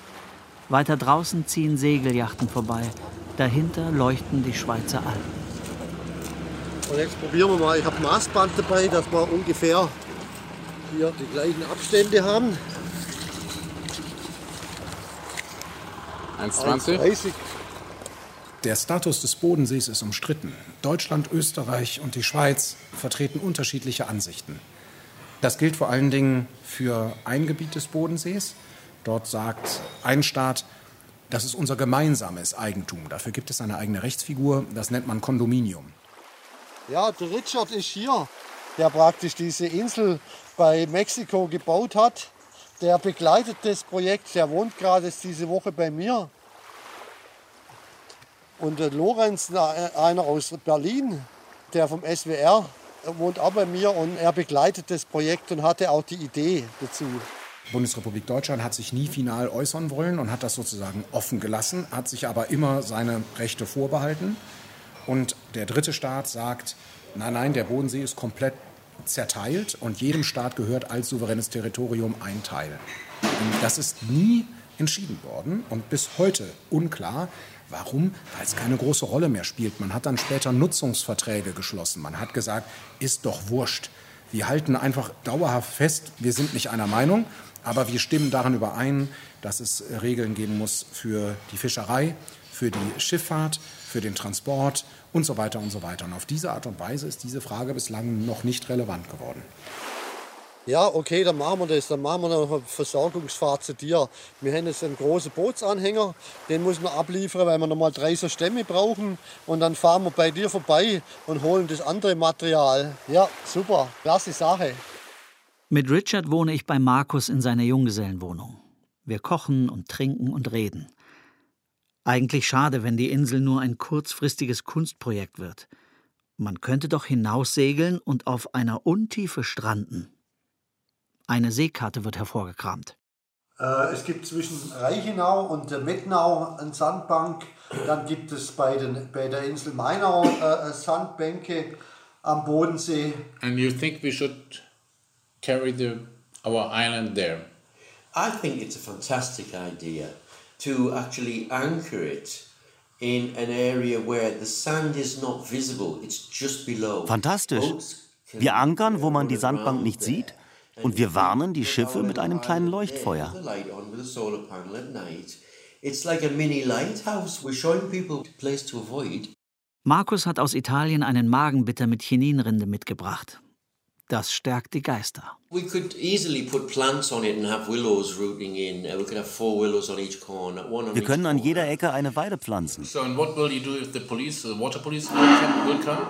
Weiter draußen ziehen Segeljachten vorbei. Dahinter leuchten die Schweizer Alpen. Und jetzt probieren wir mal. Ich habe ein Maßband dabei, dass wir ungefähr hier die gleichen Abstände haben. 1,20. Der Status des Bodensees ist umstritten. Deutschland, Österreich und die Schweiz vertreten unterschiedliche Ansichten. Das gilt vor allen Dingen für ein Gebiet des Bodensees. Dort sagt ein Staat, das ist unser gemeinsames Eigentum. Dafür gibt es eine eigene Rechtsfigur, das nennt man Kondominium. Ja, der Richard ist hier, der praktisch diese Insel bei Mexiko gebaut hat. Der begleitet das Projekt, der wohnt gerade diese Woche bei mir. Und der Lorenz, einer aus Berlin, der vom SWR, wohnt auch bei mir und er begleitet das Projekt und hatte auch die Idee dazu. Bundesrepublik Deutschland hat sich nie final äußern wollen und hat das sozusagen offen gelassen, hat sich aber immer seine Rechte vorbehalten. Und der dritte Staat sagt, nein, nein, der Bodensee ist komplett zerteilt und jedem Staat gehört als souveränes Territorium ein Teil. Und das ist nie entschieden worden und bis heute unklar. Warum? Weil es keine große Rolle mehr spielt. Man hat dann später Nutzungsverträge geschlossen. Man hat gesagt, ist doch wurscht. Wir halten einfach dauerhaft fest, wir sind nicht einer Meinung, aber wir stimmen daran überein, dass es Regeln geben muss für die Fischerei, für die Schifffahrt, für den Transport und so weiter und so weiter. Und auf diese Art und Weise ist diese Frage bislang noch nicht relevant geworden. Ja, okay, dann machen wir das. Dann machen wir noch eine Versorgungsfahrt zu dir. Wir haben jetzt einen großen Bootsanhänger, den müssen wir abliefern, weil wir nochmal drei so Stämme brauchen. Und dann fahren wir bei dir vorbei und holen das andere Material. Ja, super, klasse Sache. Mit Richard wohne ich bei Markus in seiner Junggesellenwohnung. Wir kochen und trinken und reden. Eigentlich schade, wenn die Insel nur ein kurzfristiges Kunstprojekt wird. Man könnte doch hinaussegeln und auf einer Untiefe stranden. Eine Seekarte wird hervorgekramt. Äh, es gibt zwischen Reichenau und Mettnau eine Sandbank. Dann gibt es bei, den, bei der Insel Mainau äh, Sandbänke am Bodensee. And you think we should carry the, our island there? I think it's a fantastic idea. to actually anchor it in an area where the sand is not visible, it's just below. Fantastisch. Wir ankern, wo man die Sandbank nicht sieht, und wir warnen die Schiffe mit einem kleinen Leuchtfeuer. Markus hat aus Italien einen Magenbitter mit Chininrinde mitgebracht. Das stärkt die Geister. We could easily put plants on it and have willows rooting in. Uh, we could have four willows on each corner, one on Wir können an jeder Ecke eine Weide pflanzen. So and what will you do if the police, the water police will come?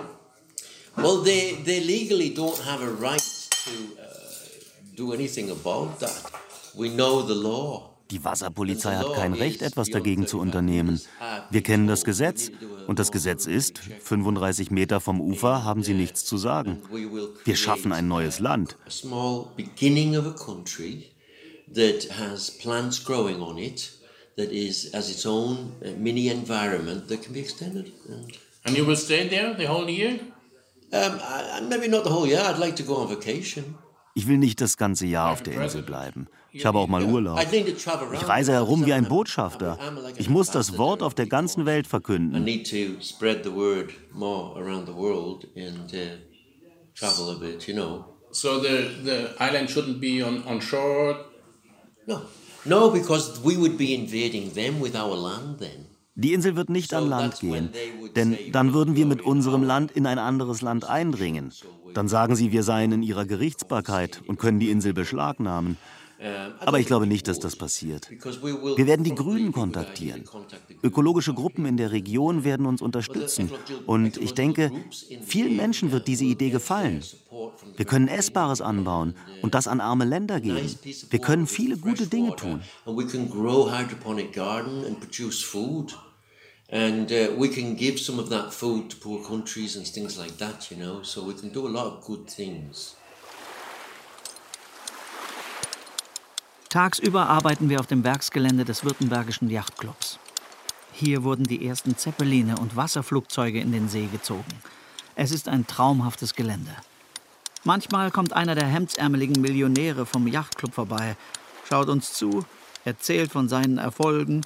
Well, they they legally don't have a right to Die Wasserpolizei hat kein Recht, etwas dagegen zu unternehmen. Wir kennen das Gesetz und das Gesetz ist, 35 Meter vom Ufer haben sie nichts zu sagen. Wir schaffen ein neues Land. that is as its own uh, mini environment that can be extended. And, and you will stay there the whole year? Um, I, maybe not the whole year. I'd like to go on vacation. Ich will nicht das ganze Jahr auf der Insel bleiben. Ich habe auch mal Urlaub. Ich reise herum wie ein Botschafter. Ich muss das Wort auf der ganzen Welt verkünden. So the, the island shouldn't be on, on shore? No. No, because we would be invading them with our land then. Die Insel wird nicht an Land gehen, denn dann würden wir mit unserem Land in ein anderes Land eindringen. Dann sagen sie, wir seien in ihrer Gerichtsbarkeit und können die Insel beschlagnahmen. Aber ich glaube nicht, dass das passiert. Wir werden die Grünen kontaktieren. Ökologische Gruppen in der Region werden uns unterstützen. Und ich denke, vielen Menschen wird diese Idee gefallen. Wir können Essbares anbauen und das an arme Länder geben. Wir können viele gute Dinge tun. And uh, we can give some of that food to poor countries and things like that, you know. So we can do a lot of good things. Tagsüber arbeiten wir auf dem Werksgelände des Württembergischen Yachtclubs. Hier wurden die ersten Zeppeline und Wasserflugzeuge in den See gezogen. Es ist ein traumhaftes Gelände. Manchmal kommt einer der hemdsärmeligen Millionäre vom Yachtclub vorbei, schaut uns zu, erzählt von seinen Erfolgen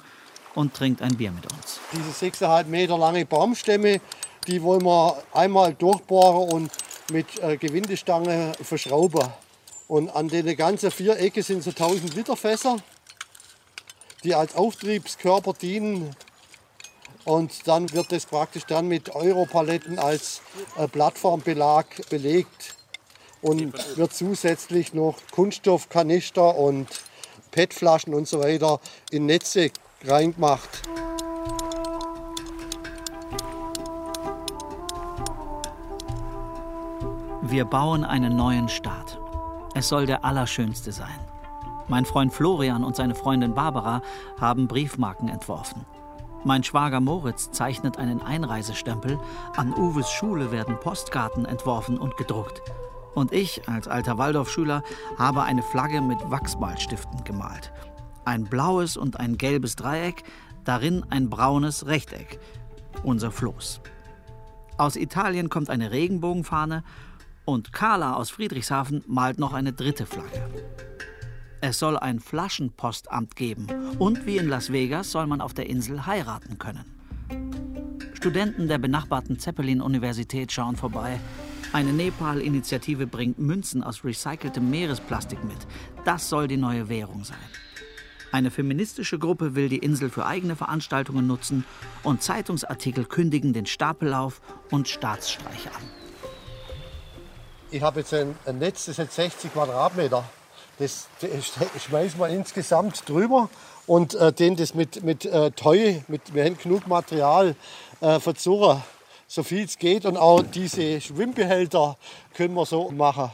und trinkt ein Bier mit uns. Diese 6,5 Meter lange Baumstämme, die wollen wir einmal durchbohren und mit äh, Gewindestange verschrauben. Und an den ganzen vier Ecken sind so 1000 Liter Fässer, die als Auftriebskörper dienen. Und dann wird das praktisch dann mit Europaletten als äh, Plattformbelag belegt und wird zusätzlich noch Kunststoffkanister und PET-Flaschen und so weiter in Netze reingemacht. Wir bauen einen neuen Staat. Es soll der allerschönste sein. Mein Freund Florian und seine Freundin Barbara haben Briefmarken entworfen. Mein Schwager Moritz zeichnet einen Einreisestempel. An Uwes Schule werden Postkarten entworfen und gedruckt. Und ich, als alter Waldorfschüler, habe eine Flagge mit Wachsmalstiften gemalt. Ein blaues und ein gelbes Dreieck, darin ein braunes Rechteck. Unser Floß. Aus Italien kommt eine Regenbogenfahne und Carla aus Friedrichshafen malt noch eine dritte Flagge. Es soll ein Flaschenpostamt geben und wie in Las Vegas soll man auf der Insel heiraten können. Studenten der benachbarten Zeppelin-Universität schauen vorbei. Eine Nepal-Initiative bringt Münzen aus recyceltem Meeresplastik mit. Das soll die neue Währung sein. Eine feministische Gruppe will die Insel für eigene Veranstaltungen nutzen und Zeitungsartikel kündigen den Stapellauf und Staatsstreich an. Ich habe jetzt ein, ein Netz, das hat 60 Quadratmeter. Das, das schmeißen wir insgesamt drüber und äh, den das mit, mit äh, Teu, mit, wir haben genug Material äh, verzurren, so viel es geht. Und auch diese Schwimmbehälter können wir so machen.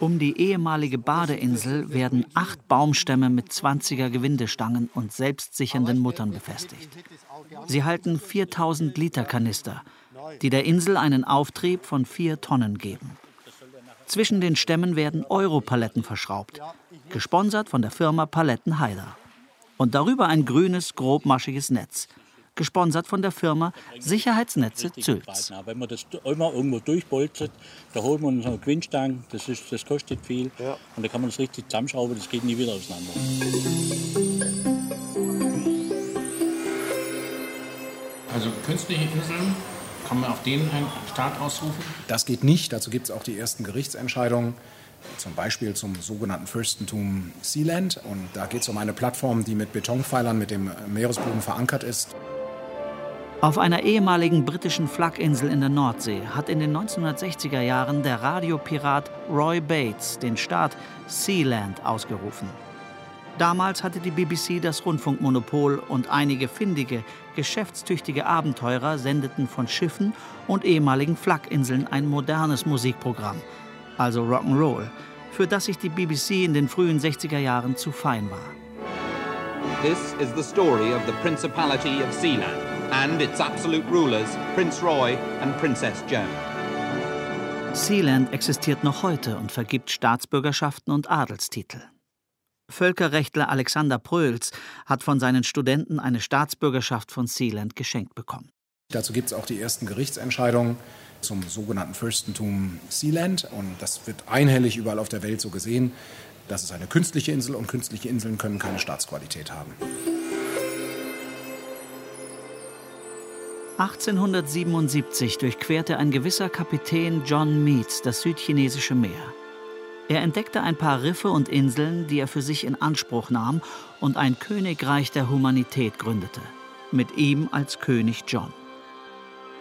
Um die ehemalige Badeinsel werden acht Baumstämme mit 20er Gewindestangen und selbstsichernden Muttern befestigt. Sie halten 4000 Liter Kanister, die der Insel einen Auftrieb von vier Tonnen geben. Zwischen den Stämmen werden Europaletten verschraubt, gesponsert von der Firma Paletten Heider. Und darüber ein grünes, grobmaschiges Netz, gesponsert von der Firma Sicherheitsnetze Zülz. Wenn man das einmal irgendwo durchbolzt, da holt man so eine Gewindstange, das, ist, das kostet viel. Ja. Und da kann man das richtig zusammenschrauben, das geht nie wieder auseinander. Also künstliche Inseln, kann man auf denen einen Staat ausrufen? Das geht nicht, dazu gibt es auch die ersten Gerichtsentscheidungen zum Beispiel zum sogenannten Fürstentum Sealand. Und da geht es um eine Plattform, die mit Betonpfeilern mit dem Meeresboden verankert ist. Auf einer ehemaligen britischen Flaginsel in der Nordsee hat in den 1960er Jahren der Radiopirat Roy Bates den Staat Sealand ausgerufen. Damals hatte die BBC das Rundfunkmonopol und einige findige, geschäftstüchtige Abenteurer sendeten von Schiffen und ehemaligen Flaginseln ein modernes Musikprogramm, also Rock'n'Roll, für das sich die BBC in den frühen 60er Jahren zu fein war. This is the story of the Principality of Sealand and its absolute rulers, Prince Roy and Princess Joan. Sealand existiert noch heute und vergibt Staatsbürgerschaften und Adelstitel. Völkerrechtler Alexander Pröls hat von seinen Studenten eine Staatsbürgerschaft von Sealand geschenkt bekommen. Dazu gibt es auch die ersten Gerichtsentscheidungen zum sogenannten Fürstentum Sealand. Und das wird einhellig überall auf der Welt so gesehen. Das ist eine künstliche Insel und künstliche Inseln können keine Staatsqualität haben. 1877 durchquerte ein gewisser Kapitän John Meads das südchinesische Meer. Er entdeckte ein paar Riffe und Inseln, die er für sich in Anspruch nahm und ein Königreich der Humanität gründete, mit ihm als König John.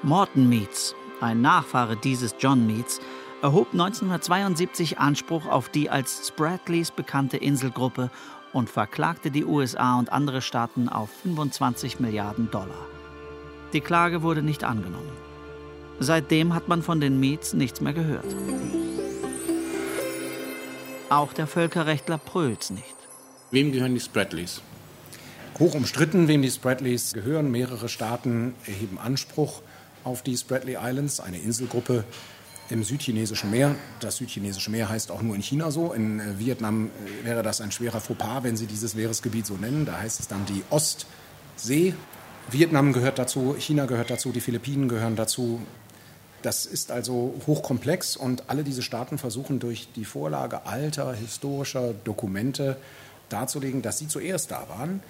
Morton Meads, ein Nachfahre dieses John Meads, erhob 1972 Anspruch auf die als Spratleys bekannte Inselgruppe und verklagte die USA und andere Staaten auf 25 Milliarden Dollar. Die Klage wurde nicht angenommen. Seitdem hat man von den Meads nichts mehr gehört. Auch der Völkerrechtler Pröls nicht. Wem gehören die Spratleys? Hoch umstritten, wem die Spratleys gehören. Mehrere Staaten erheben Anspruch auf die Spratly Islands, eine Inselgruppe im südchinesischen Meer. Das südchinesische Meer heißt auch nur in China so. In äh, Vietnam äh, wäre das ein schwerer Fauxpas, wenn sie dieses Meeresgebiet so nennen. Da heißt es dann die Ostsee. Vietnam gehört dazu, China gehört dazu, die Philippinen gehören dazu. Das ist also hochkomplex und alle diese Staaten versuchen durch die Vorlage alter historischer Dokumente darzulegen, dass sie zuerst da waren.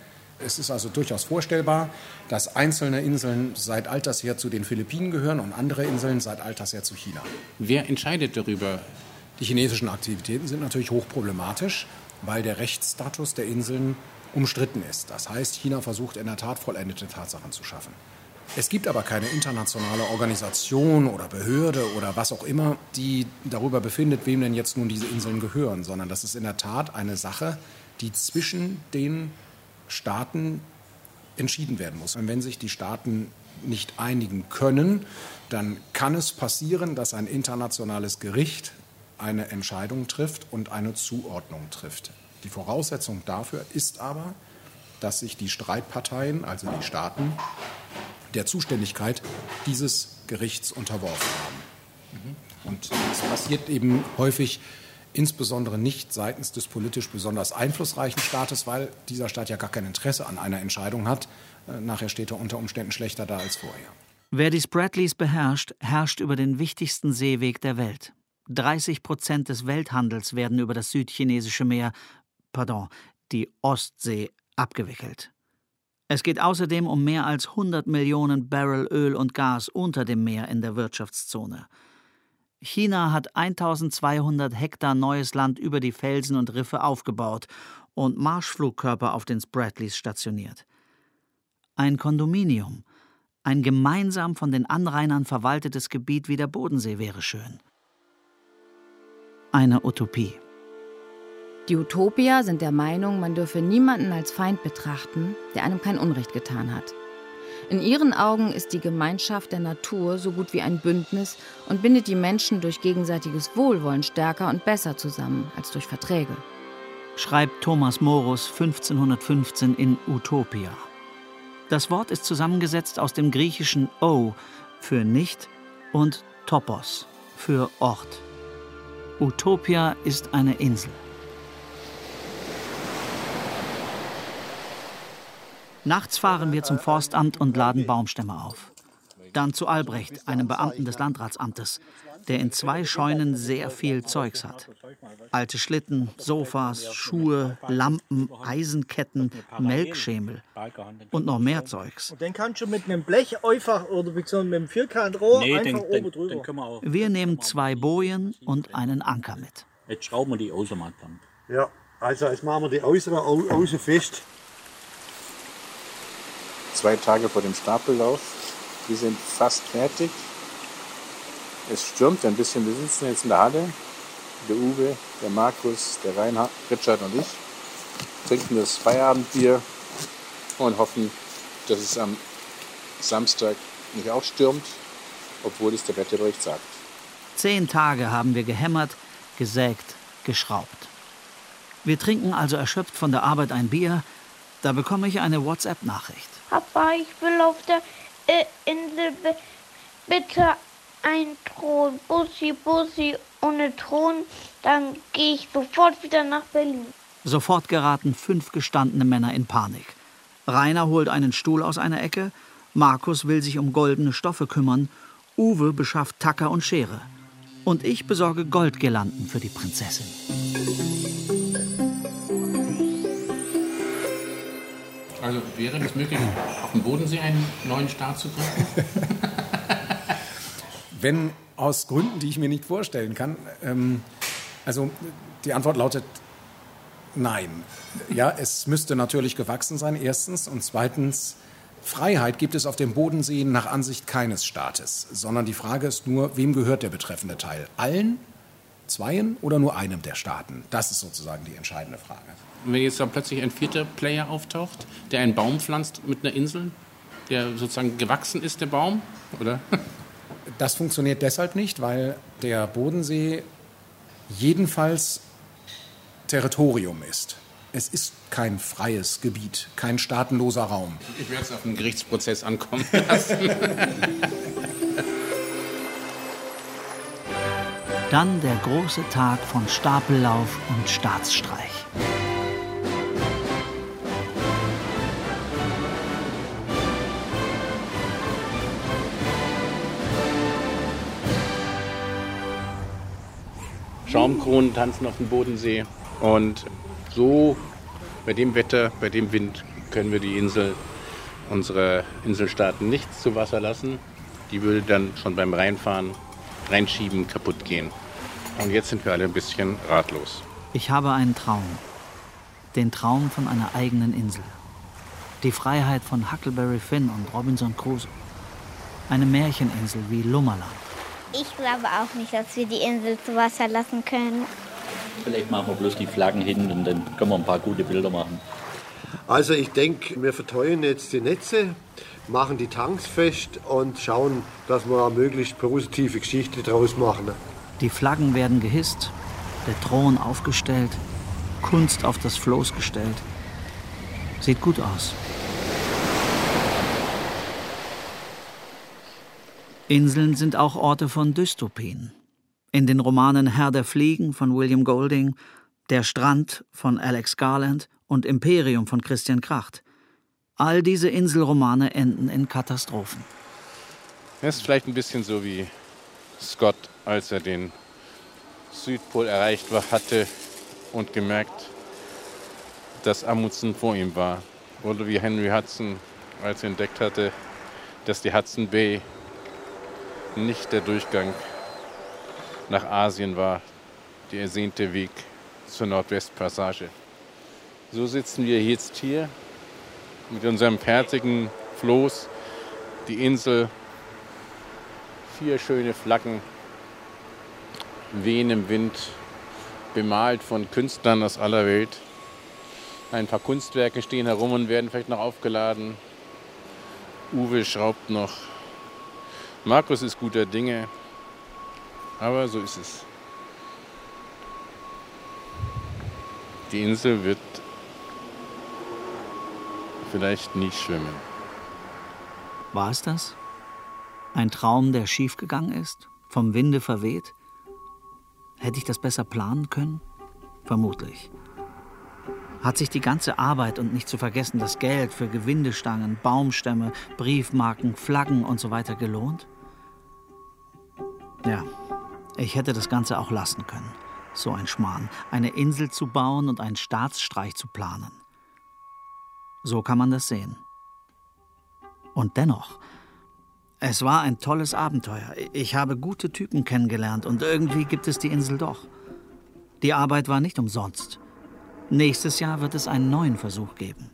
Es ist also durchaus vorstellbar, dass einzelne Inseln seit alters her zu den Philippinen gehören und andere Inseln seit alters her zu China. Wer entscheidet darüber? Die chinesischen Aktivitäten sind natürlich hochproblematisch, weil der Rechtsstatus der Inseln umstritten ist. Das heißt, China versucht in der Tat vollendete Tatsachen zu schaffen. Es gibt aber keine internationale Organisation oder Behörde oder was auch immer, die darüber befindet, wem denn jetzt nun diese Inseln gehören, sondern das ist in der Tat eine Sache, die zwischen den Staaten entschieden werden muss. Und wenn sich die Staaten nicht einigen können, dann kann es passieren, dass ein internationales Gericht eine Entscheidung trifft und eine Zuordnung trifft. Die Voraussetzung dafür ist aber, dass sich die Streitparteien, also die Staaten, der Zuständigkeit dieses Gerichts unterworfen haben. Und das passiert eben häufig insbesondere nicht seitens des politisch besonders einflussreichen Staates, weil dieser Staat ja gar kein Interesse an einer Entscheidung hat. Äh, nachher steht er unter Umständen schlechter da als vorher. Wer die Spratleys beherrscht, herrscht über den wichtigsten Seeweg der Welt. 30 Prozent des Welthandels werden über das südchinesische Meer, pardon, die Ostsee, abgewickelt. Es geht außerdem um mehr als 100 Millionen Barrel Öl und Gas unter dem Meer in der Wirtschaftszone. China hat 1200 Hektar neues Land über die Felsen und Riffe aufgebaut und Marschflugkörper auf den Spratleys stationiert. Ein Kondominium, ein gemeinsam von den Anrainern verwaltetes Gebiet wie der Bodensee wäre schön. Eine Utopie. Die Utopier sind der Meinung, man dürfe niemanden als Feind betrachten, der einem kein Unrecht getan hat. In ihren Augen ist die Gemeinschaft der Natur so gut wie ein Bündnis und bindet die Menschen durch gegenseitiges Wohlwollen stärker und besser zusammen als durch Verträge. Schreibt Thomas Morus 1515 in Utopia. Das Wort ist zusammengesetzt aus dem griechischen O für nicht und Topos für Ort. Utopia ist eine Insel. Nachts fahren wir zum Forstamt und laden Baumstämme auf. Dann zu Albrecht, einem Beamten des Landratsamtes, der in zwei Scheunen sehr viel Zeugs hat. Alte Schlitten, Sofas, Schuhe, Lampen, Eisenketten, Melkschemel und noch mehr Zeugs. Und den kannst du mit einem Blech einfach oder mit einem Vierkantrohr nee, einfach den, oben drüber. Den wir nehmen zwei Bojen und einen Anker mit. Jetzt schrauben wir die Außenmatt dann. Ja, also jetzt machen wir die Außere außen fest zwei Tage vor dem Stapellauf. Wir sind fast fertig. Es stürmt ein bisschen. Wir sitzen jetzt in der Halle. Der Uwe, der Markus, der Reinhard, Richard und ich trinken das Feierabendbier und hoffen, dass es am Samstag nicht auch stürmt, obwohl es der Wetterbericht sagt. Zehn Tage haben wir gehämmert, gesägt, geschraubt. Wir trinken also erschöpft von der Arbeit ein Bier. Da bekomme ich eine WhatsApp-Nachricht. Papa, ich will auf der äh, Insel bitte ein Thron. Bussi, Bussi, ohne Thron, dann gehe ich sofort wieder nach Berlin. Sofort geraten fünf gestandene Männer in Panik. Rainer holt einen Stuhl aus einer Ecke, Markus will sich um goldene Stoffe kümmern, Uwe beschafft Tacker und Schere. Und ich besorge Goldgirlanden für die Prinzessin. Also wäre es möglich, auf dem Bodensee einen neuen Staat zu gründen? Wenn aus Gründen, die ich mir nicht vorstellen kann. Ähm, also die Antwort lautet nein. Ja, es müsste natürlich gewachsen sein, erstens. Und zweitens, Freiheit gibt es auf dem Bodensee nach Ansicht keines Staates, sondern die Frage ist nur, wem gehört der betreffende Teil? Allen, zweien oder nur einem der Staaten? Das ist sozusagen die entscheidende Frage wenn jetzt dann plötzlich ein vierter Player auftaucht, der einen Baum pflanzt mit einer Insel, der sozusagen gewachsen ist, der Baum, oder? Das funktioniert deshalb nicht, weil der Bodensee jedenfalls Territorium ist. Es ist kein freies Gebiet, kein staatenloser Raum. Ich werde es auf einen Gerichtsprozess ankommen lassen. Dann der große Tag von Stapellauf und Staatsstreich. Schaumkronen tanzen auf dem Bodensee. Und so, bei dem Wetter, bei dem Wind, können wir die Insel, unsere Inselstaaten nicht zu Wasser lassen. Die würde dann schon beim Reinfahren, Reinschieben kaputt gehen. Und jetzt sind wir alle ein bisschen ratlos. Ich habe einen Traum. Den Traum von einer eigenen Insel. Die Freiheit von Huckleberry Finn und Robinson Crusoe. Eine Märcheninsel wie Lummerland. Ich glaube auch nicht, dass wir die Insel zu Wasser lassen können. Vielleicht machen wir bloß die Flaggen hin und dann können wir ein paar gute Bilder machen. Also ich denke, wir verteuern jetzt die Netze, machen die Tanks fest und schauen, dass wir eine möglichst positive Geschichte daraus machen. Die Flaggen werden gehisst, der Thron aufgestellt, Kunst auf das Floß gestellt. Sieht gut aus. Inseln sind auch Orte von Dystopien. In den Romanen Herr der Fliegen von William Golding, Der Strand von Alex Garland und Imperium von Christian Kracht. All diese Inselromane enden in Katastrophen. Es ist vielleicht ein bisschen so wie Scott, als er den Südpol erreicht hatte und gemerkt, dass Amundsen vor ihm war. Oder wie Henry Hudson, als er entdeckt hatte, dass die Hudson Bay nicht der Durchgang nach Asien war, der ersehnte Weg zur Nordwestpassage. So sitzen wir jetzt hier mit unserem fertigen Floß, die Insel, vier schöne Flaggen, wehen im Wind, bemalt von Künstlern aus aller Welt. Ein paar Kunstwerke stehen herum und werden vielleicht noch aufgeladen. Uwe schraubt noch Markus ist guter Dinge, aber so ist es. Die Insel wird vielleicht nie schwimmen. War es das? Ein Traum, der schiefgegangen ist? Vom Winde verweht? Hätte ich das besser planen können? Vermutlich. Hat sich die ganze Arbeit und nicht zu vergessen das Geld für Gewindestangen, Baumstämme, Briefmarken, Flaggen und so weiter gelohnt? Ja, ich hätte das Ganze auch lassen können. So ein Schmarrn. Eine Insel zu bauen und einen Staatsstreich zu planen. So kann man das sehen. Und dennoch, es war ein tolles Abenteuer. Ich habe gute Typen kennengelernt und irgendwie gibt es die Insel doch. Die Arbeit war nicht umsonst. Nächstes Jahr wird es einen neuen Versuch geben.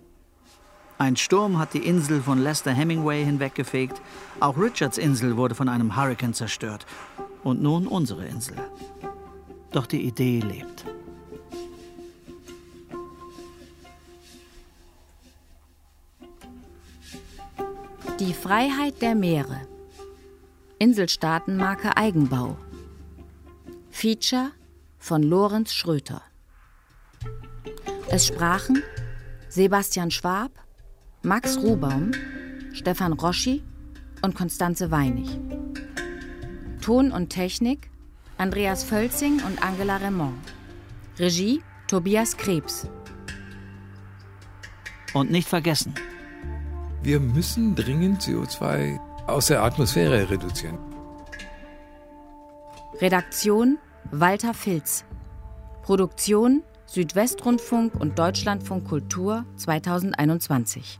Ein Sturm hat die Insel von Lester Hemingway hinweggefegt. Auch Richards Insel wurde von einem Hurrikan zerstört. Und nun unsere Insel. Doch die Idee lebt. Die Freiheit der Meere. Inselstaatenmarke Eigenbau. Feature von Lorenz Schröter. Es sprachen Sebastian Schwab, Max Rubaum, Stefan Roschi und Konstanze Weinig. Ton und Technik Andreas Völzing und Angela Raymond. Regie Tobias Krebs. Und nicht vergessen. Wir müssen dringend CO2 aus der Atmosphäre reduzieren. Redaktion Walter Filz. Produktion Südwestrundfunk und Deutschlandfunk Kultur 2021.